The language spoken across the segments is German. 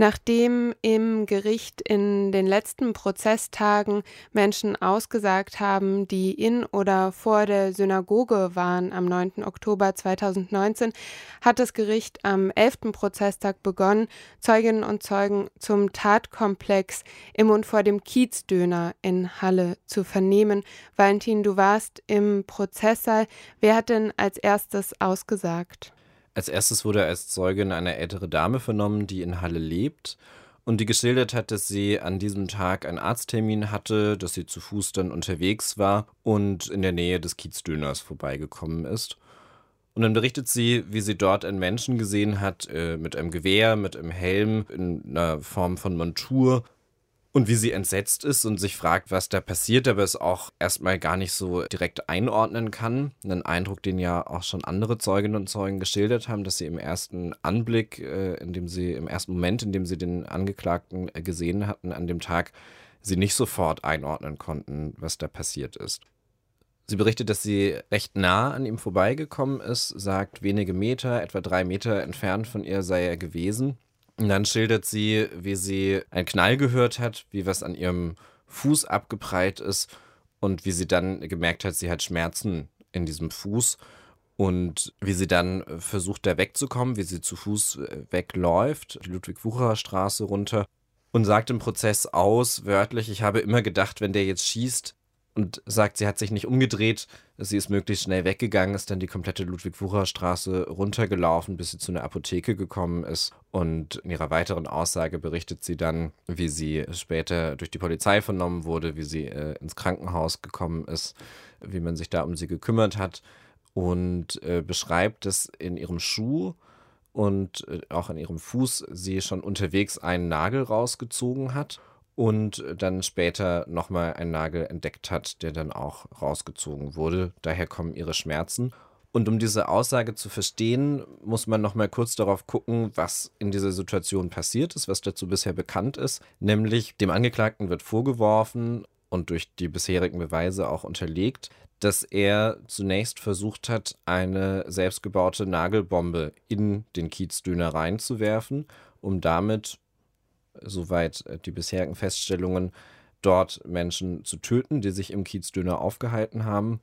Nachdem im Gericht in den letzten Prozesstagen Menschen ausgesagt haben, die in oder vor der Synagoge waren am 9. Oktober 2019, hat das Gericht am 11. Prozesstag begonnen, Zeuginnen und Zeugen zum Tatkomplex im und vor dem Kiezdöner in Halle zu vernehmen. Valentin, du warst im Prozesssaal. Wer hat denn als erstes ausgesagt? Als erstes wurde als Zeugin eine ältere Dame vernommen, die in Halle lebt und die geschildert hat, dass sie an diesem Tag einen Arzttermin hatte, dass sie zu Fuß dann unterwegs war und in der Nähe des Kiezdöners vorbeigekommen ist. Und dann berichtet sie, wie sie dort einen Menschen gesehen hat, äh, mit einem Gewehr, mit einem Helm, in einer Form von Montur und wie sie entsetzt ist und sich fragt, was da passiert, aber es auch erstmal gar nicht so direkt einordnen kann. Ein Eindruck, den ja auch schon andere Zeuginnen und Zeugen geschildert haben, dass sie im ersten Anblick, äh, in dem sie, im ersten Moment, in dem sie den Angeklagten äh, gesehen hatten, an dem Tag, sie nicht sofort einordnen konnten, was da passiert ist. Sie berichtet, dass sie recht nah an ihm vorbeigekommen ist, sagt, wenige Meter, etwa drei Meter entfernt von ihr sei er gewesen und dann schildert sie, wie sie einen Knall gehört hat, wie was an ihrem Fuß abgeprallt ist und wie sie dann gemerkt hat, sie hat Schmerzen in diesem Fuß und wie sie dann versucht, da wegzukommen, wie sie zu Fuß äh, wegläuft, die Ludwig-Wucherer-Straße runter und sagt im Prozess aus, wörtlich, ich habe immer gedacht, wenn der jetzt schießt, und sagt, sie hat sich nicht umgedreht, sie ist möglichst schnell weggegangen, ist dann die komplette Ludwig-Wucher-Straße runtergelaufen, bis sie zu einer Apotheke gekommen ist. Und in ihrer weiteren Aussage berichtet sie dann, wie sie später durch die Polizei vernommen wurde, wie sie äh, ins Krankenhaus gekommen ist, wie man sich da um sie gekümmert hat und äh, beschreibt, dass in ihrem Schuh und äh, auch in ihrem Fuß sie schon unterwegs einen Nagel rausgezogen hat und dann später nochmal einen Nagel entdeckt hat, der dann auch rausgezogen wurde. Daher kommen ihre Schmerzen. Und um diese Aussage zu verstehen, muss man nochmal kurz darauf gucken, was in dieser Situation passiert ist, was dazu bisher bekannt ist. Nämlich dem Angeklagten wird vorgeworfen und durch die bisherigen Beweise auch unterlegt, dass er zunächst versucht hat, eine selbstgebaute Nagelbombe in den Kiezdöner reinzuwerfen, um damit soweit äh, die bisherigen Feststellungen, dort Menschen zu töten, die sich im Kiezdöner aufgehalten haben.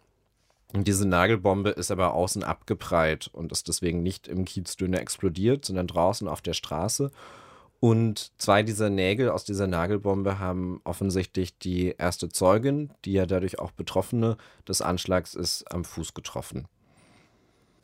Und diese Nagelbombe ist aber außen abgeprallt und ist deswegen nicht im Kiezdöner explodiert, sondern draußen auf der Straße. Und zwei dieser Nägel aus dieser Nagelbombe haben offensichtlich die erste Zeugin, die ja dadurch auch Betroffene des Anschlags ist, am Fuß getroffen.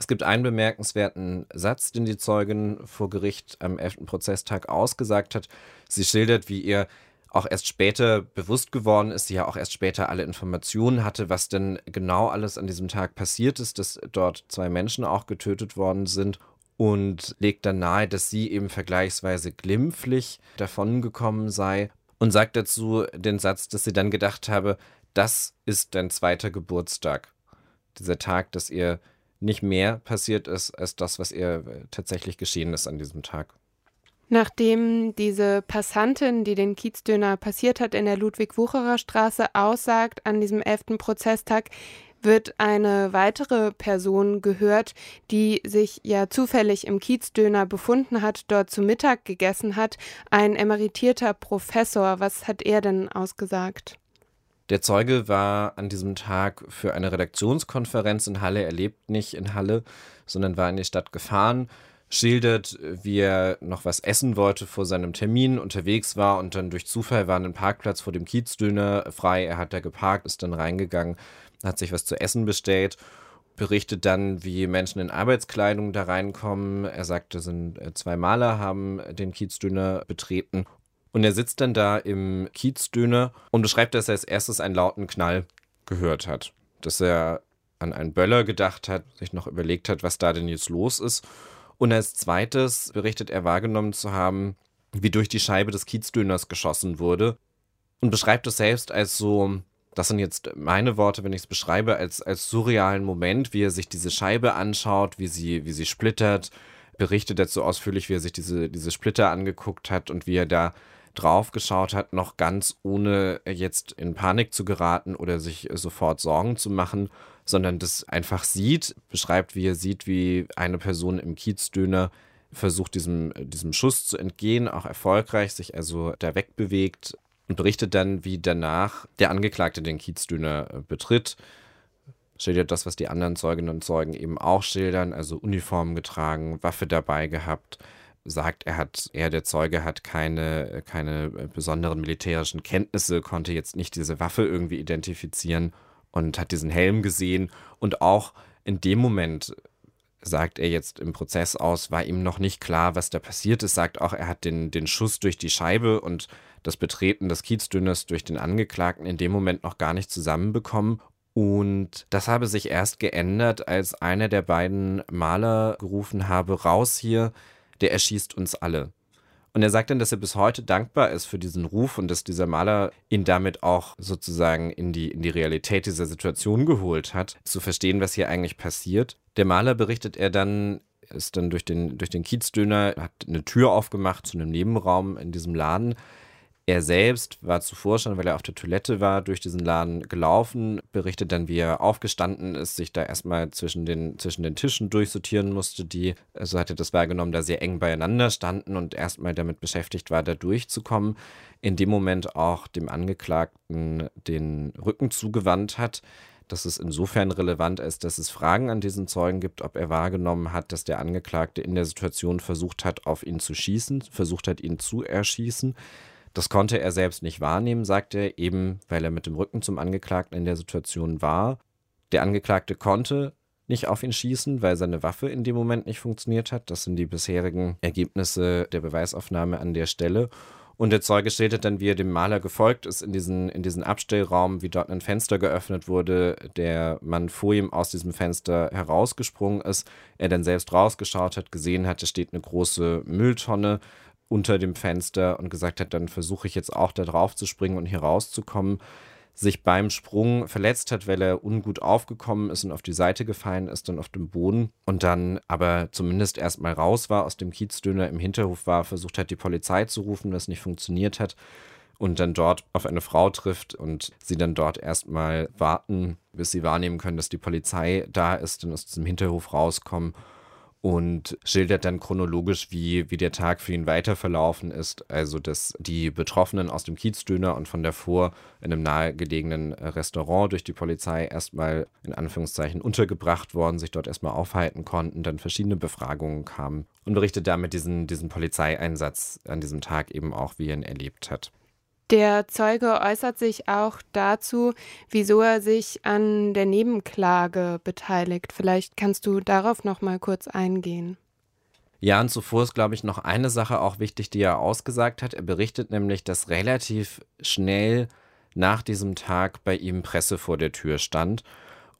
Es gibt einen bemerkenswerten Satz, den die Zeugin vor Gericht am 11. Prozesstag ausgesagt hat. Sie schildert, wie ihr auch erst später bewusst geworden ist, sie ja auch erst später alle Informationen hatte, was denn genau alles an diesem Tag passiert ist, dass dort zwei Menschen auch getötet worden sind und legt dann nahe, dass sie eben vergleichsweise glimpflich davongekommen sei und sagt dazu den Satz, dass sie dann gedacht habe, das ist dein zweiter Geburtstag. Dieser Tag, dass ihr nicht mehr passiert ist als das, was ihr äh, tatsächlich geschehen ist an diesem Tag. Nachdem diese Passantin, die den Kiezdöner passiert hat, in der Ludwig-Wucherer Straße aussagt an diesem elften Prozesstag, wird eine weitere Person gehört, die sich ja zufällig im Kiezdöner befunden hat, dort zu Mittag gegessen hat, ein emeritierter Professor. Was hat er denn ausgesagt? Der Zeuge war an diesem Tag für eine Redaktionskonferenz in Halle. Er lebt nicht in Halle, sondern war in die Stadt gefahren, schildert, wie er noch was essen wollte vor seinem Termin, unterwegs war und dann durch Zufall war ein Parkplatz vor dem Kiezdöner frei. Er hat da geparkt, ist dann reingegangen, hat sich was zu essen bestellt berichtet dann, wie Menschen in Arbeitskleidung da reinkommen. Er sagte, sind äh, zwei Maler haben den Kiezdöner betreten und er sitzt dann da im Kiezdöner und beschreibt, dass er als erstes einen lauten Knall gehört hat. Dass er an einen Böller gedacht hat, sich noch überlegt hat, was da denn jetzt los ist. Und als zweites berichtet er wahrgenommen zu haben, wie durch die Scheibe des Kiezdöners geschossen wurde. Und beschreibt es selbst als so das sind jetzt meine Worte, wenn ich es beschreibe, als, als surrealen Moment, wie er sich diese Scheibe anschaut, wie sie, wie sie splittert, berichtet dazu ausführlich, wie er sich diese, diese Splitter angeguckt hat und wie er da drauf geschaut hat, noch ganz ohne jetzt in Panik zu geraten oder sich sofort Sorgen zu machen, sondern das einfach sieht, beschreibt, wie er sieht, wie eine Person im Kiezdöner versucht, diesem, diesem Schuss zu entgehen, auch erfolgreich, sich also da wegbewegt, und berichtet dann, wie danach der Angeklagte den Kiezdüner äh, betritt. Schildert das, was die anderen Zeuginnen und Zeugen eben auch schildern, also Uniformen getragen, Waffe dabei gehabt, sagt, er hat, er, der Zeuge, hat keine, keine besonderen militärischen Kenntnisse, konnte jetzt nicht diese Waffe irgendwie identifizieren und hat diesen Helm gesehen. Und auch in dem Moment sagt er jetzt im Prozess aus, war ihm noch nicht klar, was da passiert ist, sagt auch, er hat den, den Schuss durch die Scheibe und das Betreten des Kiezdünners durch den Angeklagten in dem Moment noch gar nicht zusammenbekommen. Und das habe sich erst geändert, als einer der beiden Maler gerufen habe, raus hier, der erschießt uns alle. Und er sagt dann, dass er bis heute dankbar ist für diesen Ruf und dass dieser Maler ihn damit auch sozusagen in die, in die Realität dieser Situation geholt hat, zu verstehen, was hier eigentlich passiert. Der Maler berichtet er dann, ist dann durch den, durch den Kiezdöner, hat eine Tür aufgemacht zu einem Nebenraum in diesem Laden, er selbst war zuvor schon, weil er auf der Toilette war, durch diesen Laden gelaufen, berichtet dann, wie er aufgestanden ist, sich da erstmal zwischen den, zwischen den Tischen durchsortieren musste, die, so hat er das wahrgenommen, da sehr eng beieinander standen und erstmal damit beschäftigt war, da durchzukommen. In dem Moment auch dem Angeklagten den Rücken zugewandt hat. Das ist insofern relevant, als dass es Fragen an diesen Zeugen gibt, ob er wahrgenommen hat, dass der Angeklagte in der Situation versucht hat, auf ihn zu schießen, versucht hat, ihn zu erschießen. Das konnte er selbst nicht wahrnehmen, sagt er, eben weil er mit dem Rücken zum Angeklagten in der Situation war. Der Angeklagte konnte nicht auf ihn schießen, weil seine Waffe in dem Moment nicht funktioniert hat. Das sind die bisherigen Ergebnisse der Beweisaufnahme an der Stelle. Und der Zeuge schildert dann, wie er dem Maler gefolgt ist in diesen, in diesen Abstellraum, wie dort ein Fenster geöffnet wurde, der Mann vor ihm aus diesem Fenster herausgesprungen ist, er dann selbst rausgeschaut hat, gesehen hat, es steht eine große Mülltonne unter dem Fenster und gesagt hat, dann versuche ich jetzt auch da drauf zu springen und hier rauszukommen, sich beim Sprung verletzt hat, weil er ungut aufgekommen ist und auf die Seite gefallen ist, dann auf dem Boden und dann aber zumindest erstmal raus war, aus dem Kiezdöner im Hinterhof war, versucht hat, die Polizei zu rufen, was nicht funktioniert hat und dann dort auf eine Frau trifft und sie dann dort erstmal warten, bis sie wahrnehmen können, dass die Polizei da ist, dann aus diesem Hinterhof rauskommen und schildert dann chronologisch, wie, wie der Tag für ihn weiter verlaufen ist. Also, dass die Betroffenen aus dem Kiezdöner und von davor in einem nahegelegenen Restaurant durch die Polizei erstmal in Anführungszeichen untergebracht worden, sich dort erstmal aufhalten konnten, dann verschiedene Befragungen kamen und berichtet damit diesen, diesen Polizeieinsatz an diesem Tag eben auch, wie er ihn erlebt hat. Der Zeuge äußert sich auch dazu, wieso er sich an der Nebenklage beteiligt. Vielleicht kannst du darauf noch mal kurz eingehen. Ja, und zuvor ist, glaube ich, noch eine Sache auch wichtig, die er ausgesagt hat. Er berichtet nämlich, dass relativ schnell nach diesem Tag bei ihm Presse vor der Tür stand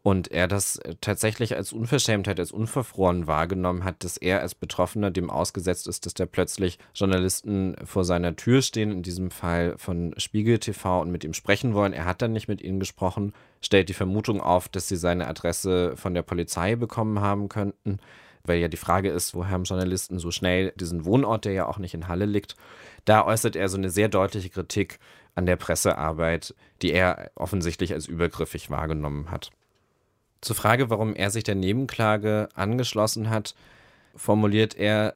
und er das äh, tatsächlich als Unverschämtheit, als unverfroren wahrgenommen hat, dass er als Betroffener dem ausgesetzt ist, dass da plötzlich Journalisten vor seiner Tür stehen, in diesem Fall von Spiegel TV und mit ihm sprechen wollen. Er hat dann nicht mit ihnen gesprochen, stellt die Vermutung auf, dass sie seine Adresse von der Polizei bekommen haben könnten, weil ja die Frage ist, woher haben Journalisten so schnell diesen Wohnort, der ja auch nicht in Halle liegt. Da äußert er so eine sehr deutliche Kritik an der Pressearbeit, die er offensichtlich als übergriffig wahrgenommen hat. Zur Frage, warum er sich der Nebenklage angeschlossen hat, formuliert er,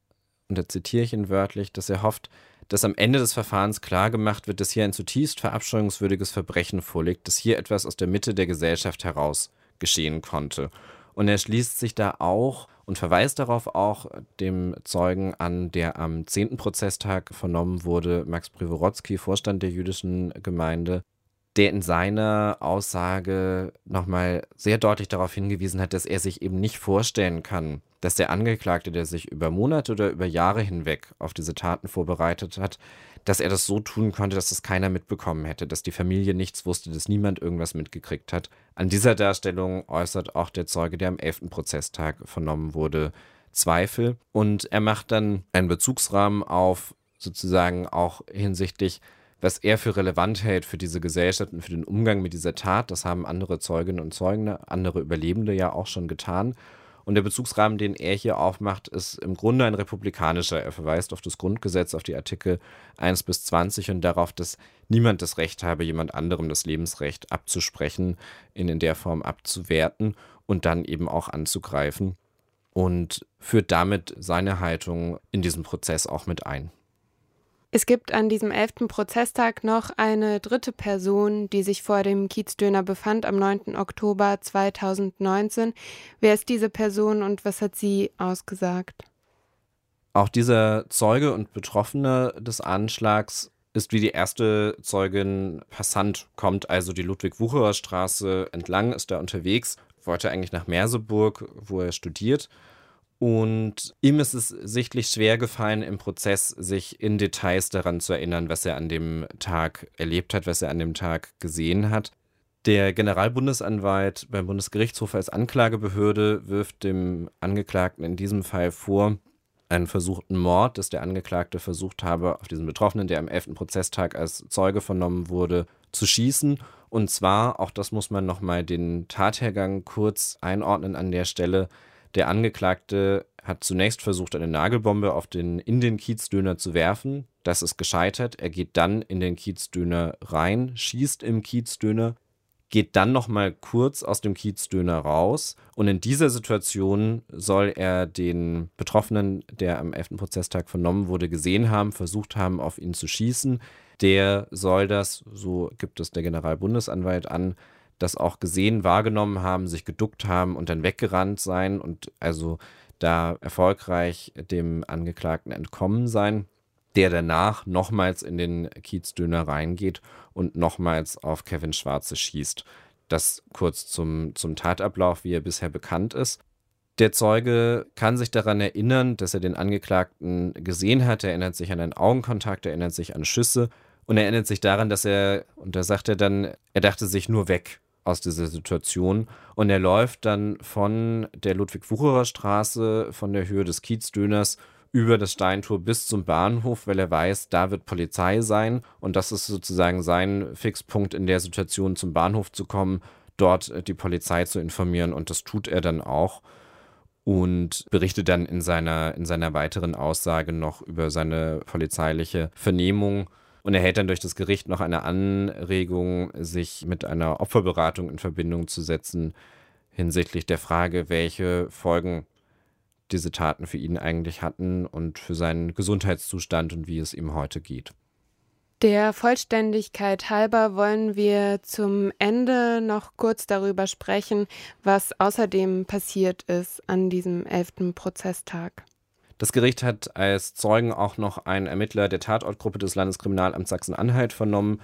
und da zitiere ich ihn wörtlich, dass er hofft, dass am Ende des Verfahrens klargemacht wird, dass hier ein zutiefst verabscheuungswürdiges Verbrechen vorliegt, dass hier etwas aus der Mitte der Gesellschaft heraus geschehen konnte. Und er schließt sich da auch und verweist darauf auch dem Zeugen an, der am 10. Prozesstag vernommen wurde, Max Privorotsky, Vorstand der jüdischen Gemeinde, der in seiner Aussage nochmal sehr deutlich darauf hingewiesen hat, dass er sich eben nicht vorstellen kann, dass der Angeklagte, der sich über Monate oder über Jahre hinweg auf diese Taten vorbereitet hat, dass er das so tun konnte, dass es keiner mitbekommen hätte, dass die Familie nichts wusste, dass niemand irgendwas mitgekriegt hat. An dieser Darstellung äußert auch der Zeuge, der am 11. Prozesstag vernommen wurde, Zweifel. Und er macht dann einen Bezugsrahmen auf, sozusagen auch hinsichtlich was er für relevant hält für diese Gesellschaft und für den Umgang mit dieser Tat. Das haben andere Zeuginnen und Zeugen, andere Überlebende ja auch schon getan. Und der Bezugsrahmen, den er hier aufmacht, ist im Grunde ein republikanischer. Er verweist auf das Grundgesetz, auf die Artikel 1 bis 20 und darauf, dass niemand das Recht habe, jemand anderem das Lebensrecht abzusprechen, ihn in der Form abzuwerten und dann eben auch anzugreifen. Und führt damit seine Haltung in diesem Prozess auch mit ein. Es gibt an diesem elften Prozesstag noch eine dritte Person, die sich vor dem Kiezdöner befand am 9. Oktober 2019. Wer ist diese Person und was hat sie ausgesagt? Auch dieser Zeuge und Betroffene des Anschlags ist wie die erste Zeugin Passant, kommt also die Ludwig-Wucherer Straße entlang, ist da unterwegs, wollte eigentlich nach Merseburg, wo er studiert und ihm ist es sichtlich schwer gefallen, im Prozess sich in Details daran zu erinnern, was er an dem Tag erlebt hat, was er an dem Tag gesehen hat. Der Generalbundesanwalt beim Bundesgerichtshof als Anklagebehörde wirft dem Angeklagten in diesem Fall vor, einen versuchten Mord, dass der Angeklagte versucht habe, auf diesen Betroffenen, der am 11. Prozesstag als Zeuge vernommen wurde, zu schießen. Und zwar, auch das muss man nochmal den Tathergang kurz einordnen an der Stelle, der Angeklagte hat zunächst versucht, eine Nagelbombe auf den, in den Kiezdöner zu werfen. Das ist gescheitert. Er geht dann in den Kiezdöner rein, schießt im Kiezdöner, geht dann noch mal kurz aus dem Kiezdöner raus und in dieser Situation soll er den Betroffenen, der am 11. Prozesstag vernommen wurde, gesehen haben, versucht haben, auf ihn zu schießen. Der soll das, so gibt es der Generalbundesanwalt an, das auch gesehen, wahrgenommen haben, sich geduckt haben und dann weggerannt sein und also da erfolgreich dem Angeklagten entkommen sein, der danach nochmals in den Kiezdöner reingeht und nochmals auf Kevin Schwarze schießt. Das kurz zum, zum Tatablauf, wie er bisher bekannt ist. Der Zeuge kann sich daran erinnern, dass er den Angeklagten gesehen hat. Er erinnert sich an einen Augenkontakt, er erinnert sich an Schüsse und er erinnert sich daran, dass er, und da sagt er dann, er dachte sich nur weg aus dieser Situation. Und er läuft dann von der Ludwig-Wucherer Straße, von der Höhe des Kiezdöners über das Steintor bis zum Bahnhof, weil er weiß, da wird Polizei sein. Und das ist sozusagen sein Fixpunkt in der Situation, zum Bahnhof zu kommen, dort äh, die Polizei zu informieren. Und das tut er dann auch und berichtet dann in seiner, in seiner weiteren Aussage noch über seine polizeiliche Vernehmung und erhält dann durch das Gericht noch eine Anregung, sich mit einer Opferberatung in Verbindung zu setzen hinsichtlich der Frage, welche Folgen diese Taten für ihn eigentlich hatten und für seinen Gesundheitszustand und wie es ihm heute geht. Der Vollständigkeit halber wollen wir zum Ende noch kurz darüber sprechen, was außerdem passiert ist an diesem elften Prozesstag. Das Gericht hat als Zeugen auch noch einen Ermittler der Tatortgruppe des Landeskriminalamts Sachsen-Anhalt vernommen,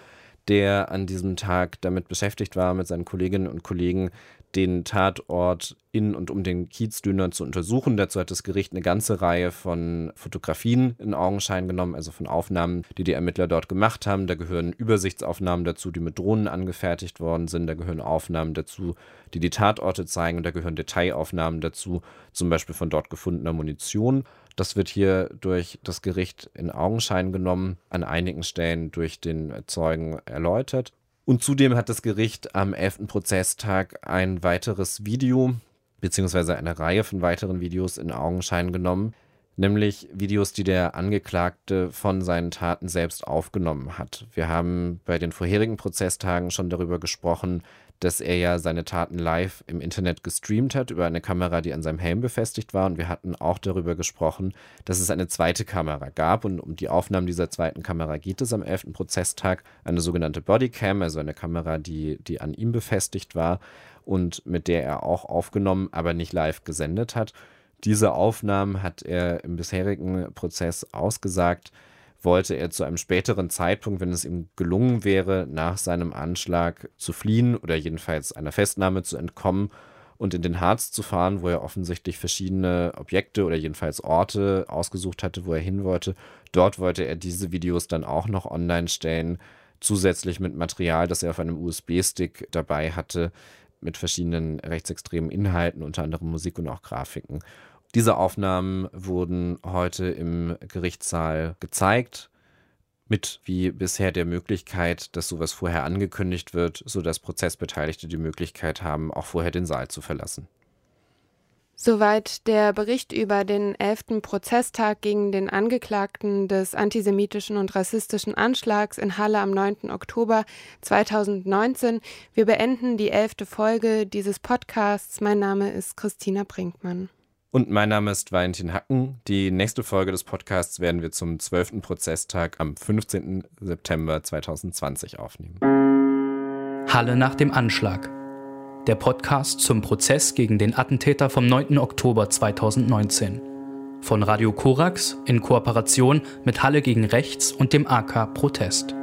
der an diesem Tag damit beschäftigt war, mit seinen Kolleginnen und Kollegen den Tatort in und um den Kiezdüner zu untersuchen. Dazu hat das Gericht eine ganze Reihe von Fotografien in Augenschein genommen, also von Aufnahmen, die die Ermittler dort gemacht haben. Da gehören Übersichtsaufnahmen dazu, die mit Drohnen angefertigt worden sind. Da gehören Aufnahmen dazu, die die Tatorte zeigen. Und da gehören Detailaufnahmen dazu, zum Beispiel von dort gefundener Munition. Das wird hier durch das Gericht in Augenschein genommen, an einigen Stellen durch den Zeugen erläutert. Und zudem hat das Gericht am 11. Prozesstag ein weiteres Video beziehungsweise eine Reihe von weiteren Videos in Augenschein genommen, nämlich Videos, die der Angeklagte von seinen Taten selbst aufgenommen hat. Wir haben bei den vorherigen Prozesstagen schon darüber gesprochen, dass er ja seine Taten live im Internet gestreamt hat über eine Kamera, die an seinem Helm befestigt war. Und wir hatten auch darüber gesprochen, dass es eine zweite Kamera gab. Und um die Aufnahmen dieser zweiten Kamera geht es am 11. Prozesstag. Eine sogenannte Bodycam, also eine Kamera, die, die an ihm befestigt war und mit der er auch aufgenommen, aber nicht live gesendet hat. Diese Aufnahmen hat er im bisherigen Prozess ausgesagt, wollte er zu einem späteren Zeitpunkt, wenn es ihm gelungen wäre, nach seinem Anschlag zu fliehen oder jedenfalls einer Festnahme zu entkommen und in den Harz zu fahren, wo er offensichtlich verschiedene Objekte oder jedenfalls Orte ausgesucht hatte, wo er hin wollte. Dort wollte er diese Videos dann auch noch online stellen, zusätzlich mit Material, das er auf einem USB-Stick dabei hatte, mit verschiedenen rechtsextremen Inhalten, unter anderem Musik und auch Grafiken. Diese Aufnahmen wurden heute im Gerichtssaal gezeigt. mit wie bisher der Möglichkeit, dass sowas vorher angekündigt wird, sodass Prozessbeteiligte die Möglichkeit haben, auch vorher den Saal zu verlassen. Soweit der Bericht über den 11. Prozesstag gegen den Angeklagten des antisemitischen und rassistischen Anschlags in Halle am 9. Oktober 2019. Wir beenden die elfte Folge dieses Podcasts. Mein Name ist Christina Brinkmann. Und mein Name ist Valentin Hacken. Die nächste Folge des Podcasts werden wir zum 12. Prozesstag am 15. September 2020 aufnehmen. Halle nach dem Anschlag der Podcast zum Prozess gegen den Attentäter vom 9. Oktober 2019. Von Radio Korax in Kooperation mit Halle gegen Rechts und dem AK Protest.